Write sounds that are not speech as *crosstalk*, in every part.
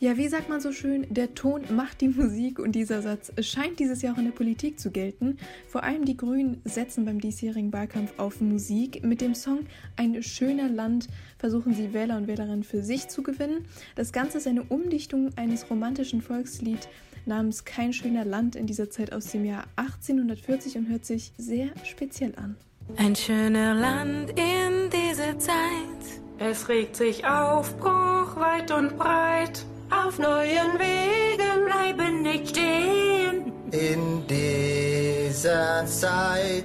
Ja, wie sagt man so schön, der Ton macht die Musik und dieser Satz scheint dieses Jahr auch in der Politik zu gelten. Vor allem die Grünen setzen beim diesjährigen Wahlkampf auf Musik. Mit dem Song Ein schöner Land versuchen sie Wähler und Wählerinnen für sich zu gewinnen. Das Ganze ist eine Umdichtung eines romantischen Volkslieds namens Kein schöner Land in dieser Zeit aus dem Jahr 1840 und hört sich sehr speziell an. Ein schöner Land in dieser Zeit. Es regt sich Aufbruch weit und breit. Auf neuen Wegen bleiben nicht stehen. In dieser Zeit.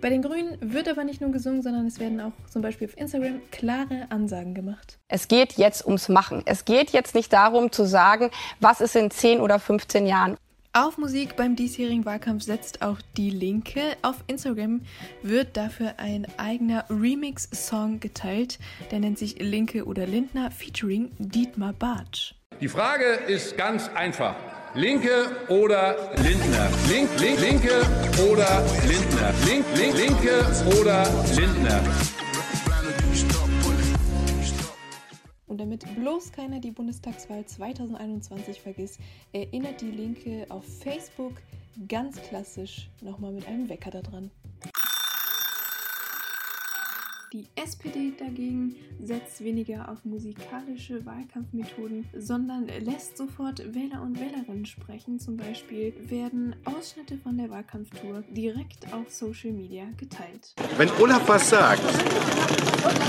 Bei den Grünen wird aber nicht nur gesungen, sondern es werden auch zum Beispiel auf Instagram klare Ansagen gemacht. Es geht jetzt ums Machen. Es geht jetzt nicht darum zu sagen, was ist in 10 oder 15 Jahren. Auf Musik beim diesjährigen Wahlkampf setzt auch die Linke. Auf Instagram wird dafür ein eigener Remix-Song geteilt. Der nennt sich Linke oder Lindner featuring Dietmar Bartsch. Die Frage ist ganz einfach. Linke oder Lindner? Link, link, Linke oder Lindner? Link, link, Linke oder Lindner? Und damit bloß keiner die Bundestagswahl 2021 vergisst, erinnert die Linke auf Facebook ganz klassisch nochmal mit einem Wecker daran. Die SPD dagegen setzt weniger auf musikalische Wahlkampfmethoden, sondern lässt sofort Wähler und Wählerinnen sprechen. Zum Beispiel werden Ausschnitte von der Wahlkampftour direkt auf Social Media geteilt. Wenn Olaf was sagt,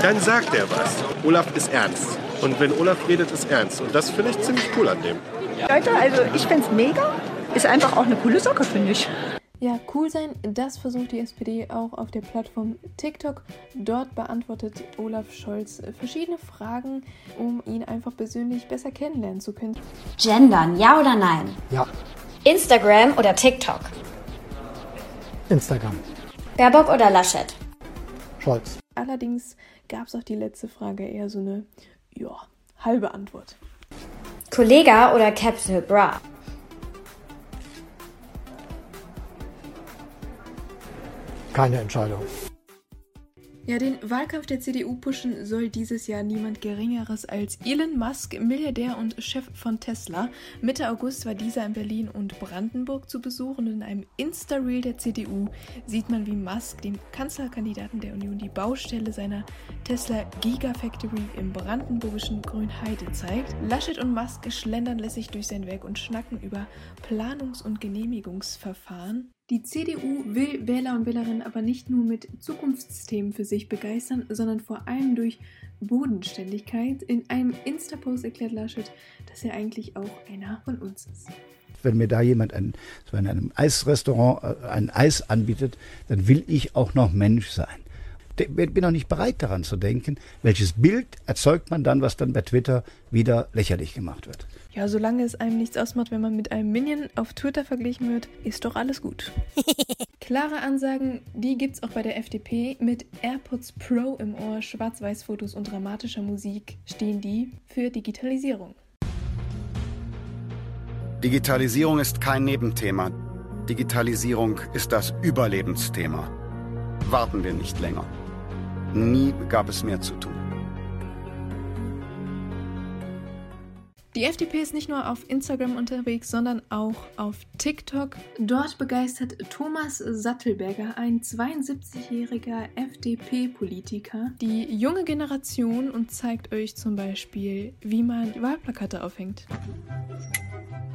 dann sagt er was. Olaf ist ernst. Und wenn Olaf redet, ist ernst. Und das finde ich ziemlich cool an dem. Leute, also ich finde es mega. Ist einfach auch eine coole Socke, finde ich. Ja, cool sein, das versucht die SPD auch auf der Plattform TikTok. Dort beantwortet Olaf Scholz verschiedene Fragen, um ihn einfach persönlich besser kennenlernen zu können. Gendern, ja oder nein? Ja. Instagram oder TikTok? Instagram. Baerbock oder Laschet? Scholz. Allerdings gab es auch die letzte Frage eher so eine, ja, halbe Antwort. Kollega oder Capital Bra? Keine Entscheidung. Ja, den Wahlkampf der CDU pushen soll dieses Jahr niemand Geringeres als Elon Musk, Milliardär und Chef von Tesla. Mitte August war dieser in Berlin und Brandenburg zu Besuch und in einem Insta-Reel der CDU sieht man, wie Musk dem Kanzlerkandidaten der Union die Baustelle seiner Tesla Gigafactory im brandenburgischen Grünheide zeigt. Laschet und Musk schlendern lässig durch sein Werk und schnacken über Planungs- und Genehmigungsverfahren. Die CDU will Wähler und Wählerinnen aber nicht nur mit Zukunftsthemen für sich begeistern, sondern vor allem durch Bodenständigkeit. In einem Insta-Post erklärt Laschet, dass er eigentlich auch einer von uns ist. Wenn mir da jemand ein, so in einem Eisrestaurant äh, ein Eis anbietet, dann will ich auch noch Mensch sein. Ich bin noch nicht bereit daran zu denken, welches Bild erzeugt man dann, was dann bei Twitter wieder lächerlich gemacht wird. Ja, solange es einem nichts ausmacht, wenn man mit einem Minion auf Twitter verglichen wird, ist doch alles gut. *laughs* Klare Ansagen, die gibt's auch bei der FDP. Mit AirPods Pro im Ohr, Schwarz-Weiß-Fotos und dramatischer Musik stehen die für Digitalisierung. Digitalisierung ist kein Nebenthema. Digitalisierung ist das Überlebensthema. Warten wir nicht länger. Nie gab es mehr zu tun. Die FDP ist nicht nur auf Instagram unterwegs, sondern auch auf TikTok. Dort begeistert Thomas Sattelberger, ein 72-jähriger FDP-Politiker, die junge Generation und zeigt euch zum Beispiel, wie man Wahlplakate aufhängt.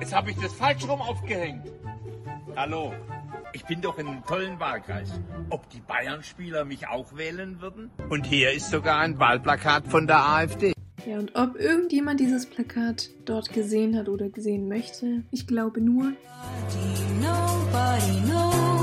Jetzt habe ich das falsch rum aufgehängt. Hallo, ich bin doch in einem tollen Wahlkreis. Ob die Bayern-Spieler mich auch wählen würden? Und hier ist sogar ein Wahlplakat von der AfD. Ja, und ob irgendjemand dieses Plakat dort gesehen hat oder gesehen möchte, ich glaube nur. Nobody knows.